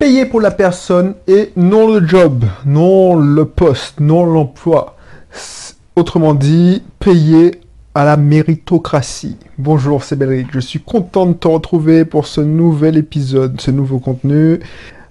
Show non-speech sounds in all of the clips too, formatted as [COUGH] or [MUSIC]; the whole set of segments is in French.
Payer pour la personne et non le job, non le poste, non l'emploi. Autrement dit, payer à la méritocratie. Bonjour, c'est Belric. Je suis content de te retrouver pour ce nouvel épisode, ce nouveau contenu.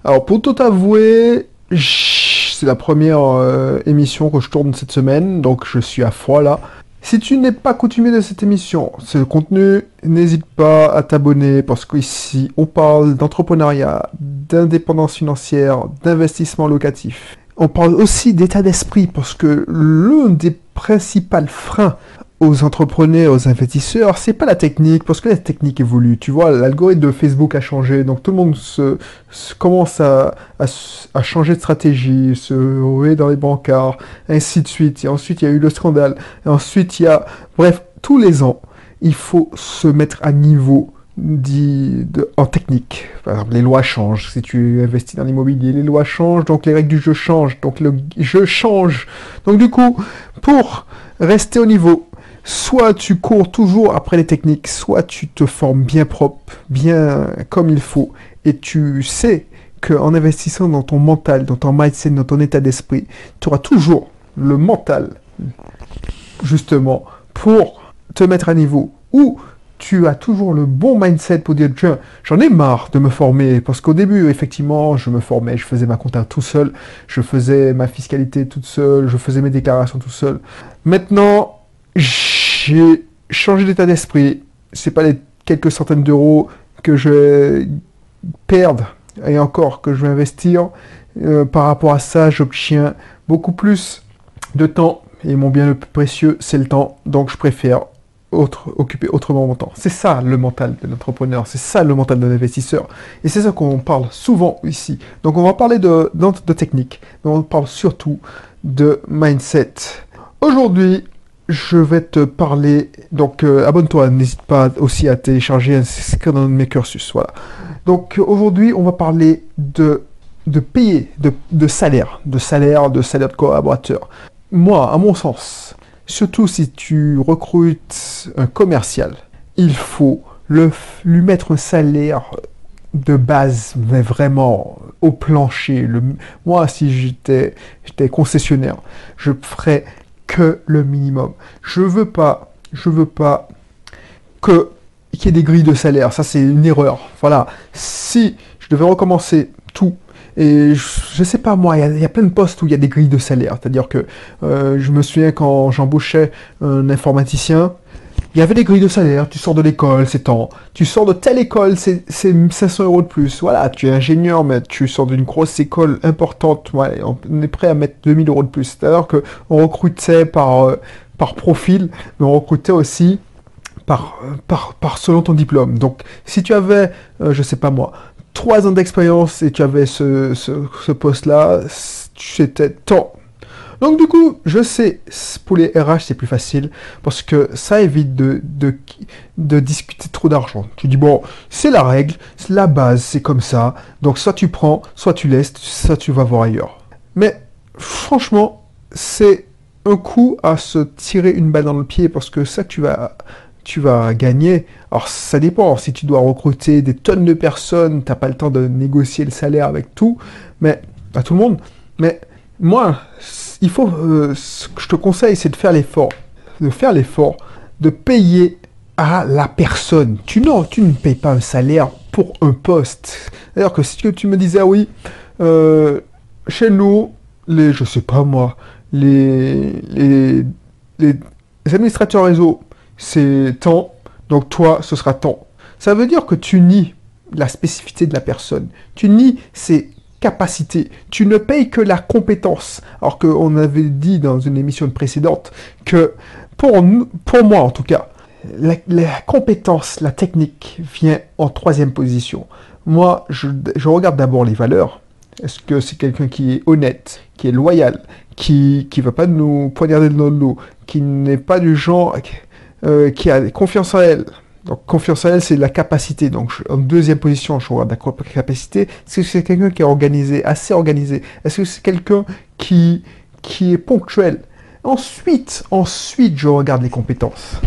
Alors, pour tout avouer, c'est la première euh, émission que je tourne cette semaine, donc je suis à froid là. Si tu n'es pas coutumier de cette émission, ce contenu, n'hésite pas à t'abonner parce qu'ici on parle d'entrepreneuriat, d'indépendance financière, d'investissement locatif. On parle aussi d'état d'esprit parce que l'un des principaux freins aux entrepreneurs, aux investisseurs, c'est pas la technique, parce que la technique évolue. Tu vois, l'algorithme de Facebook a changé, donc tout le monde se, commence à, à, changer de stratégie, se rouer dans les bancards, ainsi de suite. Et ensuite, il y a eu le scandale. Et ensuite, il y a... Bref, tous les ans, il faut se mettre à niveau dit en technique. Par exemple, les lois changent. Si tu investis dans l'immobilier, les lois changent, donc les règles du jeu changent, donc le jeu change. Donc du coup, pour rester au niveau, soit tu cours toujours après les techniques, soit tu te formes bien propre, bien comme il faut, et tu sais qu'en investissant dans ton mental, dans ton mindset, dans ton état d'esprit, tu auras toujours le mental, justement, pour te mettre à niveau, ou tu as toujours le bon mindset pour dire tiens, j'en ai marre de me former parce qu'au début effectivement je me formais, je faisais ma compta tout seul, je faisais ma fiscalité toute seule, je faisais mes déclarations tout seul. Maintenant, j'ai changé d'état d'esprit. C'est pas les quelques centaines d'euros que je vais perdre et encore que je vais investir. Euh, par rapport à ça, j'obtiens beaucoup plus de temps et mon bien le plus précieux, c'est le temps. Donc je préfère autre, occuper autrement mon temps. C'est ça le mental de l'entrepreneur, c'est ça le mental de l'investisseur. Et c'est ça qu'on parle souvent ici. Donc on va parler de, de, de technique, mais on parle surtout de mindset. Aujourd'hui, je vais te parler. Donc, euh, abonne-toi, n'hésite pas aussi à télécharger, un inscrire dans mes cursus. Voilà. Donc, aujourd'hui, on va parler de, de payer, de, de salaire, de salaire, de salaire de collaborateur. Moi, à mon sens, surtout si tu recrutes un commercial, il faut le, lui mettre un salaire de base, mais vraiment au plancher. Moi, si j'étais concessionnaire, je ferais le minimum. Je veux pas, je veux pas que qu'il y ait des grilles de salaire. Ça, c'est une erreur. Voilà. Si je devais recommencer tout, et je, sais pas moi, il y, a plein de postes où il y a des grilles de salaire. C'est-à-dire que euh, je me souviens quand j'embauchais un informaticien, il y avait des grilles de salaire, tu sors de l'école, c'est tant. Tu sors de telle école, c'est 500 euros de plus. Voilà, tu es ingénieur, mais tu sors d'une grosse école importante. On est prêt à mettre 2000 euros de plus. C'est-à-dire qu'on recrutait par, euh, par profil, mais on recrutait aussi par, par, selon ton diplôme. Donc, si tu avais, euh, je sais pas moi, 3 ans d'expérience et tu avais ce, ce, ce poste-là, c'était tant donc du coup, je sais, pour les RH, c'est plus facile parce que ça évite de, de, discuter trop d'argent. Tu dis, bon, c'est la règle, c'est la base, c'est comme ça. Donc soit tu prends, soit tu laisses, soit tu vas voir ailleurs. Mais franchement, c'est un coup à se tirer une balle dans le pied parce que ça, tu vas tu vas gagner. Alors ça dépend, si tu dois recruter des tonnes de personnes, t'as pas le temps de négocier le salaire avec tout, mais à tout le monde. Mais moi, il faut, euh, ce que je te conseille, c'est de faire l'effort, de faire l'effort, de payer à la personne. Tu, non, tu ne payes pas un salaire pour un poste. D'ailleurs que si tu me disais, ah oui, euh, chez nous, les, je sais pas moi, les, les, les administrateurs réseau, c'est tant, donc toi, ce sera tant. Ça veut dire que tu nies la spécificité de la personne. Tu nies ses capacité. Tu ne payes que la compétence. Alors qu'on avait dit dans une émission précédente que pour, pour moi en tout cas, la, compétence, la technique vient en troisième position. Moi, je, regarde d'abord les valeurs. Est-ce que c'est quelqu'un qui est honnête, qui est loyal, qui ne va pas nous poignarder dans le dos, qui n'est pas du genre euh, qui a confiance en elle, donc confiance en elle, c'est la capacité. Donc en deuxième position, je regarde la capacité. Est-ce que c'est quelqu'un qui est organisé, assez organisé? Est-ce que c'est quelqu'un qui, qui est ponctuel? Ensuite, ensuite, je regarde les compétences.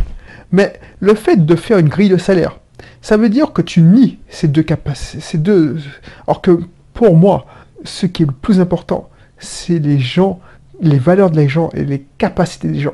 Mais le fait de faire une grille de salaire, ça veut dire que tu nies ces deux capacités, ces deux. Alors que pour moi, ce qui est le plus important, c'est les gens, les valeurs des gens et les capacités des gens.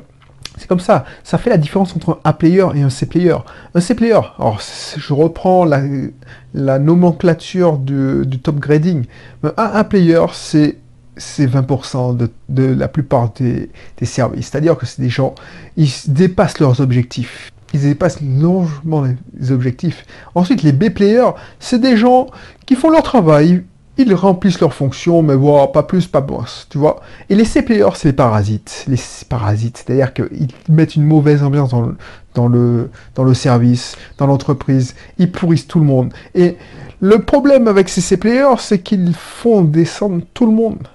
C'est comme ça. Ça fait la différence entre un A-player et un C-player. Un C-player, alors je reprends la, nomenclature du, top grading. Un A-player, c'est 20% de, la plupart des, des services. C'est-à-dire que c'est des gens, ils dépassent leurs objectifs. Ils dépassent largement les objectifs. Ensuite, les B-players, c'est des gens qui font leur travail, ils remplissent leurs fonctions, mais voilà, pas plus, pas moins, tu vois. Et les C-players, c'est les parasites. Les parasites, c'est-à-dire qu'ils mettent une mauvaise ambiance dans le, dans le, dans le service, dans l'entreprise. Ils pourrissent tout le monde. Et le problème avec ces C-players, c'est qu'ils font descendre tout le monde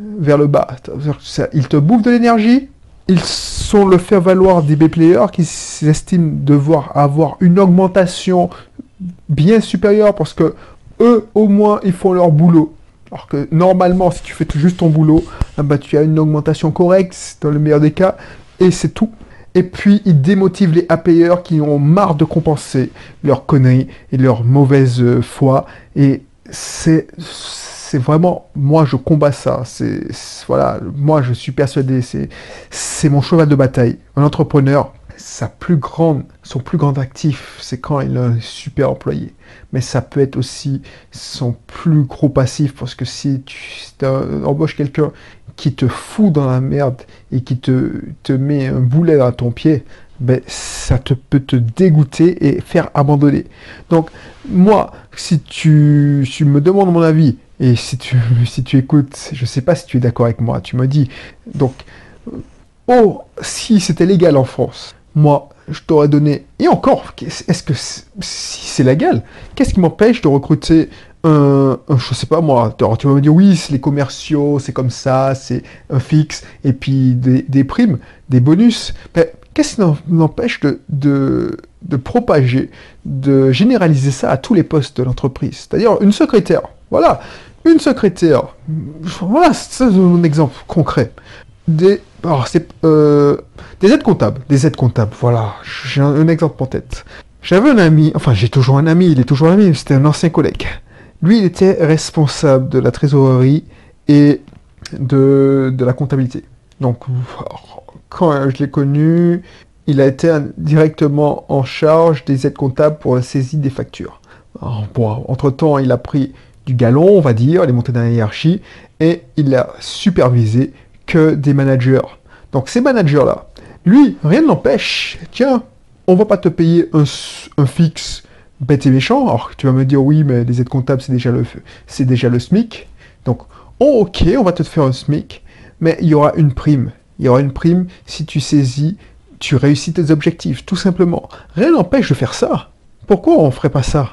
vers le bas. Ils te bouffent de l'énergie, ils sont le faire-valoir des B-players qui s'estiment devoir avoir une augmentation bien supérieure parce que eux, au moins, ils font leur boulot. Alors que normalement, si tu fais juste ton boulot, ah bah, tu as une augmentation correcte, dans le meilleur des cas, et c'est tout. Et puis, ils démotivent les APR qui ont marre de compenser leurs conneries et leur mauvaise euh, foi. Et c'est, c'est vraiment, moi, je combats ça. C'est, voilà, moi, je suis persuadé, c'est, c'est mon cheval de bataille. Un entrepreneur, sa plus grande, son plus grand actif, c'est quand il a un super employé. Mais ça peut être aussi son plus gros passif, parce que si tu embauches quelqu'un qui te fout dans la merde et qui te, te met un boulet à ton pied, ben, ça te peut te dégoûter et faire abandonner. Donc, moi, si tu, tu me demandes mon avis, et si tu, [LAUGHS] si tu écoutes, je ne sais pas si tu es d'accord avec moi, tu me dis, donc, oh, si c'était légal en France, moi, je t'aurais donné. Et encore, est-ce que si c'est légal, qu'est-ce qui m'empêche de recruter un, je sais pas moi, tu vas me dire oui, c'est les commerciaux, c'est comme ça, c'est un fixe, et puis des, primes, des bonus. qu'est-ce qui m'empêche de, de, propager, de généraliser ça à tous les postes de l'entreprise? C'est-à-dire une secrétaire, voilà, une secrétaire, voilà, c'est un exemple concret. Des, euh, des aides comptables, des aides comptables, voilà, j'ai un, exemple en tête. J'avais un ami, enfin j'ai toujours un ami, il est toujours un ami, c'était un ancien collègue. Lui, il était responsable de la trésorerie et de, de la comptabilité. Donc, quand je l'ai connu, il a été directement en charge des aides comptables pour la saisie des factures. entre-temps, il a pris du galon, on va dire, il est monté dans la hiérarchie, et il a supervisé que des managers. Donc ces managers-là, lui, rien ne l'empêche. Tiens, on va pas te payer un, fixe bête et méchant. Alors tu vas me dire oui, mais les aides comptables, c'est déjà le, c'est déjà le SMIC. Donc, oh, ok, on va te faire un SMIC, mais il y aura une prime. Il y aura une prime si tu saisis, tu réussis tes objectifs, tout simplement. Rien n'empêche de faire ça. Pourquoi on ferait pas ça?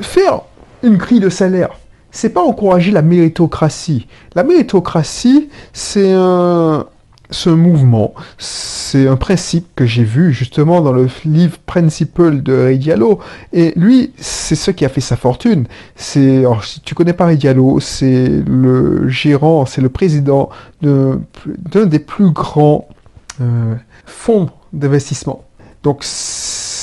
Faire une grille de salaire, c'est pas encourager la méritocratie. La méritocratie, c'est un, ce mouvement, c'est un principe que j'ai vu justement dans le livre Principle de Ray Diallo. Et lui, c'est ce qui a fait sa fortune. C'est, si tu connais pas Ray Diallo, c'est le gérant, c'est le président d'un des plus grands euh, fonds d'investissement. Donc,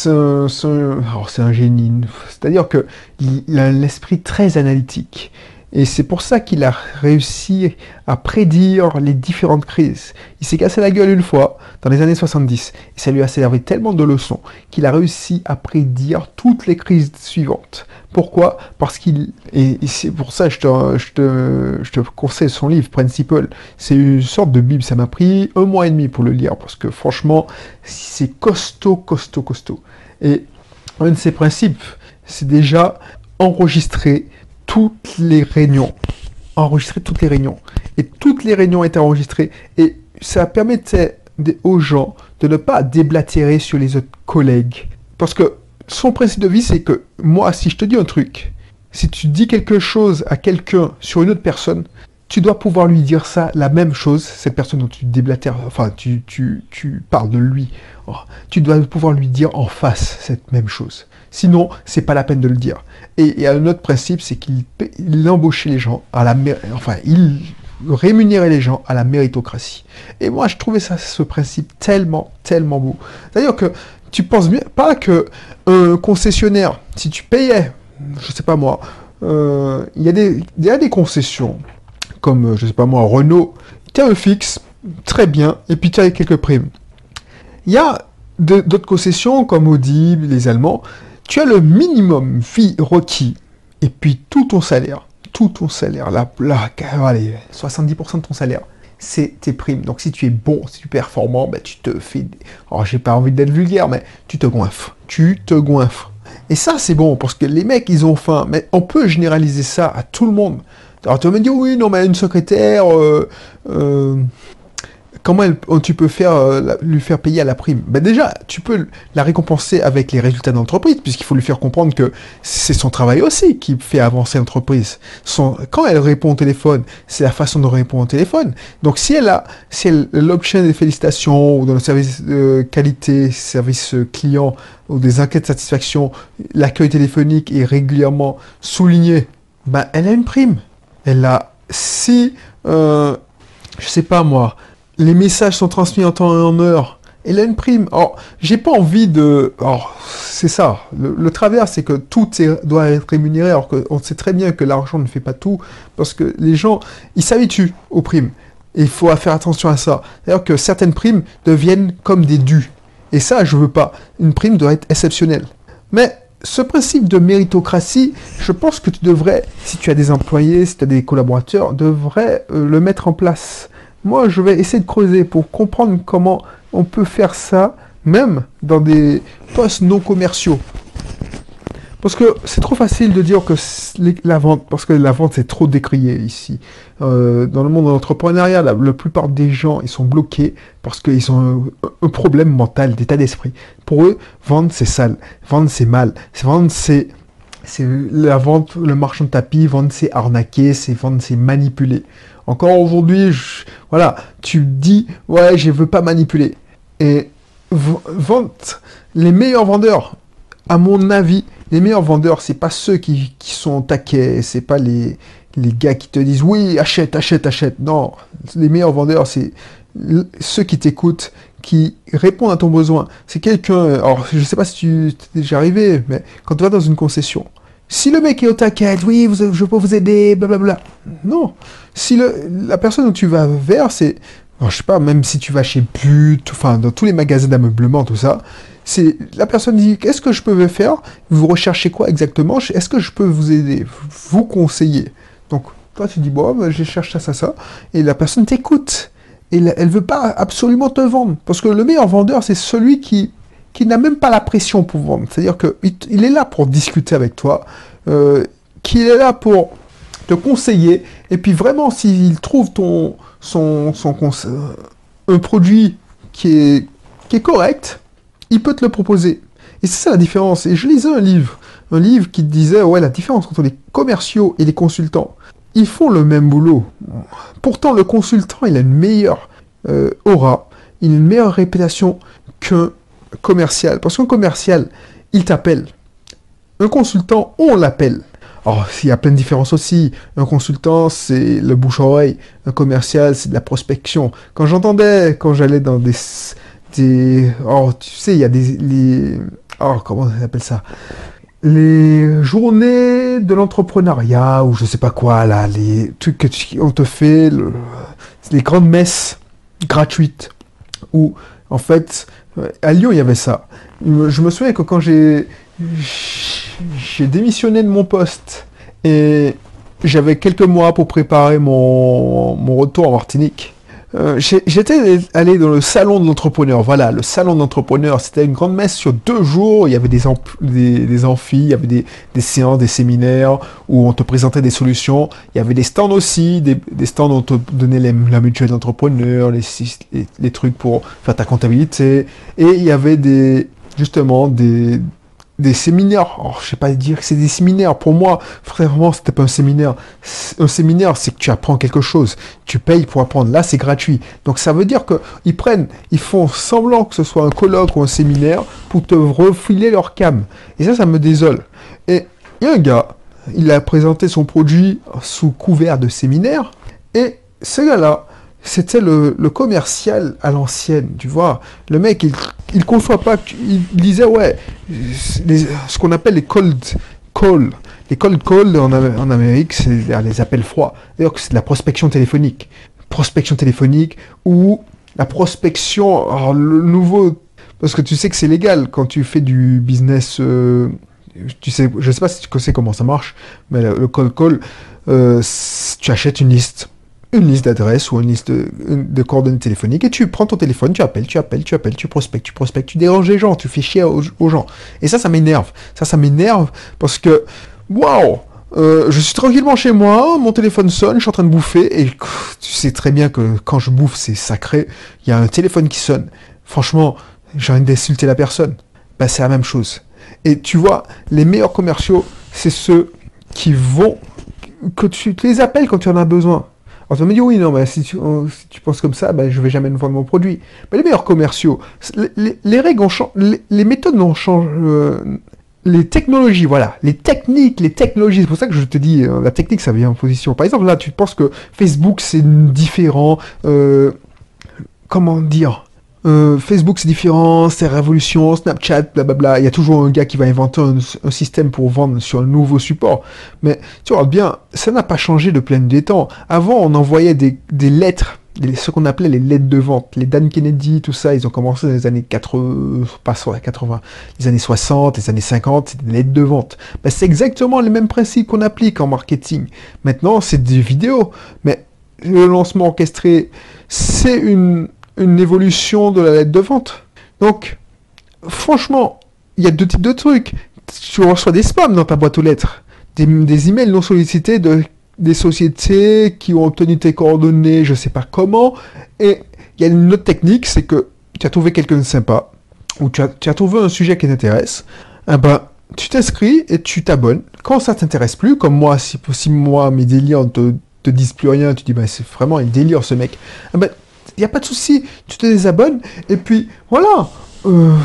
un, génie. C'est-à-dire qu'il a l'esprit très analytique. Et c'est pour ça qu'il a réussi à prédire les différentes crises. Il s'est cassé la gueule une fois, dans les années 70, et ça lui a servi tellement de leçons qu'il a réussi à prédire toutes les crises suivantes. Pourquoi? Parce qu'il... Et c'est pour ça que je te, je, te, je te conseille son livre, Principle. C'est une sorte de Bible. Ça m'a pris un mois et demi pour le lire, parce que franchement, c'est costaud, costaud, costaud. Et un de ses principes, c'est déjà enregistrer toutes les réunions. Enregistrer toutes les réunions. Et toutes les réunions étaient enregistrées. Et ça permettait aux gens de ne pas déblatérer sur les autres collègues. Parce que son principe de vie, c'est que moi, si je te dis un truc, si tu dis quelque chose à quelqu'un sur une autre personne, tu dois pouvoir lui dire ça, la même chose, cette personne dont tu déblatères, enfin, tu, tu, tu parles de lui. Oh, tu dois pouvoir lui dire en face cette même chose. Sinon, c'est pas la peine de le dire. Et, un autre principe, c'est qu'il embauchait les gens à la, enfin, il rémunérait les gens à la méritocratie. Et moi, je trouvais ça, ce principe tellement, tellement beau. C'est-à-dire que tu penses bien, pas que un concessionnaire, si tu payais, je sais pas moi, euh, il y, des, il y a des concessions, comme, je sais pas moi, Renault, tu as un fixe, très bien, et puis tu as quelques primes. Il y a d'autres concessions, comme Audi, les Allemands, tu as le minimum vie requis, et puis tout ton salaire, tout ton salaire, là, là allez, 70% de ton salaire, c'est tes primes. Donc si tu es bon, si tu es performant, ben, tu te fais... Alors j'ai pas envie d'être vulgaire, mais tu te goinfres. Tu te goinfres. Et ça, c'est bon, parce que les mecs, ils ont faim. Mais on peut généraliser ça à tout le monde. Alors tu vas me dire, oui, non, mais une secrétaire, euh, euh, comment tu peux faire, euh, lui faire payer à la prime? Ben Déjà, tu peux la récompenser avec les résultats de l'entreprise, puisqu'il faut lui faire comprendre que c'est son travail aussi qui fait avancer l'entreprise. Quand elle répond au téléphone, c'est la façon de répondre au téléphone. Donc si elle a, si elle l'option des félicitations, ou dans le service de qualité, service client, ou des enquêtes de satisfaction, l'accueil téléphonique est régulièrement souligné, ben elle a une prime. Elle a, si, euh, je sais pas moi, les messages sont transmis en temps et en heure. Elle a une prime. Alors, j'ai pas envie de. Alors, c'est ça. Le, travers, c'est que tout doit être rémunéré, alors qu'on sait très bien que l'argent ne fait pas tout, parce que les gens, ils s'habituent aux primes. Et il faut faire attention à ça. D'ailleurs que certaines primes deviennent comme des dus. Et ça, je veux pas. Une prime doit être exceptionnelle. Mais ce principe de méritocratie, je pense que tu devrais, si tu as des employés, si tu as des collaborateurs, devrais euh, le mettre en place. Moi, je vais essayer de creuser pour comprendre comment on peut faire ça, même dans des postes non commerciaux. Parce que c'est trop facile de dire que la vente, parce que la vente c'est trop décrié ici. Euh, dans le monde de l'entrepreneuriat, la, plupart des gens ils sont bloqués parce qu'ils ont un, problème mental, d'état d'esprit. Pour eux, vendre c'est sale, vendre c'est mal, vendre c'est la vente, le marchand de tapis, vendre c'est arnaquer, c'est vendre c'est manipuler. Encore aujourd'hui, voilà, tu dis, ouais, je veux pas manipuler. Et vente, les meilleurs vendeurs, à mon avis, les meilleurs vendeurs, c'est pas ceux qui, sont taquets, c'est pas les, gars qui te disent oui, achète, achète, achète. Non, les meilleurs vendeurs, c'est ceux qui t'écoutent, qui répondent à ton besoin. C'est quelqu'un, alors je sais pas si tu es déjà arrivé, mais quand tu vas dans une concession, si le mec est au taquet, oui, je peux vous aider, blablabla. Non. Si le, la personne où tu vas vers, c'est, je sais pas, même si tu vas chez But, enfin, dans tous les magasins d'ameublement, tout ça, c'est, la personne dit, qu'est-ce que je peux faire? Vous recherchez quoi exactement? Est-ce que je peux vous aider? Vous conseiller. Donc, toi, tu dis, bon, bah, je cherche ça, ça, ça. Et la personne t'écoute. Et elle veut pas absolument te vendre. Parce que le meilleur vendeur, c'est celui qui n'a même pas la pression pour vendre. C'est-à-dire qu'il il est là pour discuter avec toi, euh, qu'il est là pour te conseiller, et puis vraiment, s'il trouve ton, son, son un produit qui est correct, il peut te le proposer. Et c'est ça la différence. Et je lisais un livre, un livre qui disait, ouais, la différence entre les commerciaux et les consultants. Ils font le même boulot. Pourtant, le consultant, il a une meilleure euh, aura, une meilleure réputation qu'un commercial. Parce qu'un commercial, il t'appelle. Un consultant, on l'appelle. Alors, il y a plein de différences aussi. Un consultant, c'est le bouche-oreille. Un commercial, c'est de la prospection. Quand j'entendais, quand j'allais dans des, Oh, tu sais, il y a des... Les, oh, comment on appelle ça? Les journées de l'entrepreneuriat ou je sais pas quoi là, les trucs que on te fait, les grandes messes gratuites où en fait à Lyon, il y avait ça. Je me souviens que quand j'ai démissionné de mon poste et j'avais quelques mois pour préparer mon retour en Martinique. Euh, j'étais allé dans le salon de l'entrepreneur. Voilà, le salon de l'entrepreneur. C'était une grande messe sur deux jours. Il y avait des, des, des amphis, il y avait des, des, séances, des séminaires où on te présentait des solutions. Il y avait des stands aussi, des, stands où on te donnait la mutuelle d'entrepreneur, les, les, les, trucs pour faire ta comptabilité. Et il y avait des, justement des, des séminaires. Oh, je sais pas dire que c'est des séminaires. Pour moi, vraiment, c'était pas un séminaire. Un séminaire, c'est que tu apprends quelque chose. Tu payes pour apprendre. Là, c'est gratuit. Donc, ça veut dire qu'ils prennent, ils font semblant que ce soit un colloque ou un séminaire pour te refiler leur cam. Et ça, ça me désole. Et il y a un gars, il a présenté son produit sous couvert de séminaire. Et ce gars-là, c'était le, commercial à l'ancienne, tu vois. Le mec, il, il conçoit pas, il disait, ouais, ce qu'on appelle les cold call, Les cold calls en, en Amérique, c'est les appels froids. D'ailleurs, c'est de la prospection téléphonique. Prospection téléphonique ou la prospection, alors le nouveau, parce que tu sais que c'est légal quand tu fais du business, euh, tu sais, je sais pas si tu sais comment ça marche, mais le, cold call, euh, tu achètes une liste une liste d'adresses ou une liste de, coordonnées téléphoniques et tu prends ton téléphone, tu appelles, tu appelles, tu appelles, tu prospectes, tu prospectes, tu déranges les gens, tu fais chier aux, gens. Et ça, ça m'énerve. Ça, ça m'énerve parce que, waouh, euh, je suis tranquillement chez moi, mon téléphone sonne, je suis en train de bouffer et tu sais très bien que quand je bouffe, c'est sacré. Il y a un téléphone qui sonne. Franchement, j'ai envie d'insulter la personne. Bah, c'est la même chose. Et tu vois, les meilleurs commerciaux, c'est ceux qui vont que tu les appelles quand tu en as besoin. On tu me dit, oui, non, mais si tu, penses comme ça, ben, je vais jamais vendre mon produit. Mais les meilleurs commerciaux, les, règles ont changé, les, méthodes n'ont changé. Euh, les technologies, voilà, les techniques, les technologies, c'est pour ça que je te dis, euh, la technique, ça vient en position. Par exemple, là, tu penses que Facebook, c'est différent, euh, comment dire euh, Facebook c'est différent, c'est révolution, Snapchat, blablabla. Il y a toujours un gars qui va inventer un, système pour vendre sur un nouveau support. Mais tu vois bien, ça n'a pas changé de plein des temps. Avant, on envoyait des, lettres, ce qu'on appelait les lettres de vente. Les Dan Kennedy, tout ça, ils ont commencé dans les années 80, pas 80, les années 60, les années 50, c'est des lettres de vente. Ben, c'est exactement les mêmes principes qu'on applique en marketing. Maintenant, c'est des vidéos. Mais le lancement orchestré, c'est une une évolution de la lettre de vente. Donc, franchement, il y a deux types de trucs. Tu reçois des spams dans ta boîte aux lettres, des, emails non sollicités de des sociétés qui ont obtenu tes coordonnées, je sais pas comment. Et il y a une autre technique, c'est que tu as trouvé quelqu'un de sympa, ou tu as, trouvé un sujet qui t'intéresse, eh ben, tu t'inscris et tu t'abonnes. Quand ça t'intéresse plus, comme moi, si, si moi, mes délires te, te disent plus rien, tu dis, bah, c'est vraiment un délire ce mec, eh ben, n'y a pas de souci, tu te désabonnes, et puis voilà, euh,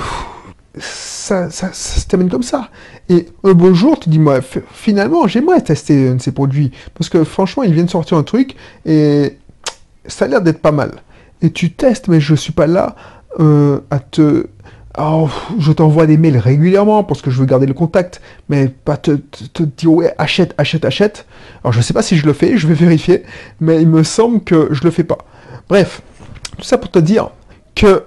ça, ça, se termine comme ça. Et un beau jour, tu dis, moi, finalement, j'aimerais tester un de ces produits, parce que franchement, ils viennent sortir un truc, et ça a l'air d'être pas mal. Et tu testes, mais je suis pas là euh, à te... Oh, je t'envoie des mails régulièrement parce que je veux garder le contact, mais pas te, te, dire ouais achète, achète, achète. Alors je sais pas si je le fais, je vais vérifier, mais il me semble que je le fais pas. Bref, tout ça pour te dire que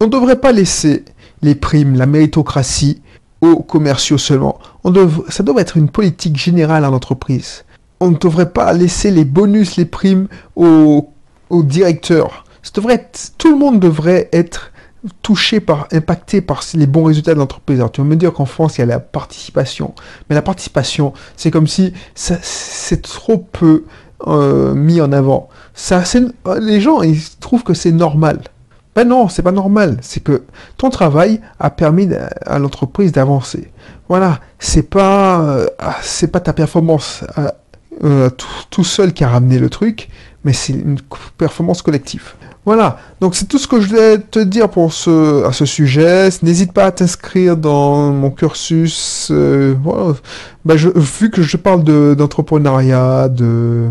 on ne devrait pas laisser les primes, la méritocratie aux commerciaux seulement. On ça devrait être une politique générale en entreprise. On ne devrait pas laisser les bonus, les primes aux, directeurs. Tout le monde devrait être touché par, impacté par les bons résultats de l'entreprise. Tu vas me dire qu'en France, il y a la participation. Mais la participation, c'est comme si c'est trop peu euh, mis en avant. Ça, les gens, ils trouvent que c'est normal. Ben non, c'est pas normal. C'est que ton travail a permis à l'entreprise d'avancer. Voilà, c'est pas, euh, ah, c'est pas ta performance euh, tout, seul qui a ramené le truc, mais c'est une performance collective. Voilà, donc c'est tout ce que je voulais te dire pour ce, à ce sujet. N'hésite pas à t'inscrire dans mon cursus. Euh. Ben, je, vu que je parle d'entrepreneuriat, de,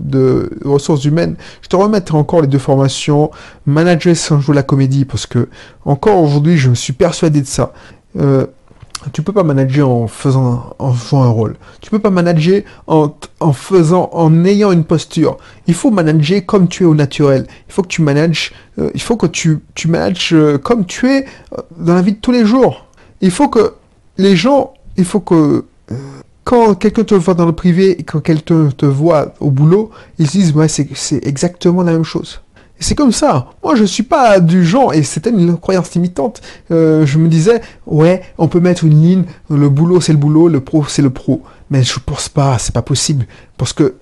de, ressources humaines, je te remettrai encore les deux formations. Manager sans jouer la comédie, parce que encore aujourd'hui, je me suis persuadé de ça. Euh, tu peux pas manager en faisant en jouant un rôle. Tu peux pas manager en, en faisant en ayant une posture. Il faut manager comme tu es au naturel. Il faut que tu manages euh, il faut que tu tu manages euh, comme tu es euh, dans la vie de tous les jours. Il faut que les gens, il faut que quand quelqu'un te voit dans le privé et quand quelqu'un te voit au boulot, ils se disent ouais, c'est exactement la même chose c'est comme ça. Moi, je suis pas du genre, et c'était une croyance limitante. Euh, je me disais, ouais, on peut mettre une ligne, le boulot c'est le boulot, le pro c'est le pro. Mais je pense pas, c'est pas possible. Parce que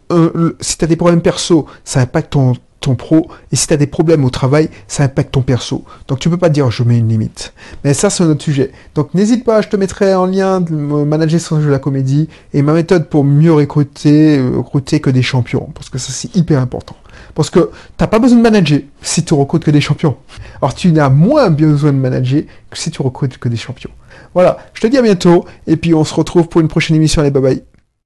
si tu des problèmes perso, ça impacte ton, pro, et si tu as des problèmes au travail, ça impacte ton perso. Donc tu peux pas dire je mets une limite. Mais ça c'est un autre sujet. Donc n'hésite pas, je te mettrai en lien de manager son jeu la comédie et ma méthode pour mieux recruter, euh, recruter que des champions. Parce que ça c'est hyper important. Parce que t'as pas besoin de manager si tu recrutes que des champions. Alors tu n'as moins besoin de manager que si tu recrutes que des champions. Voilà, je te dis à bientôt et puis on se retrouve pour une prochaine émission. Allez, bye bye.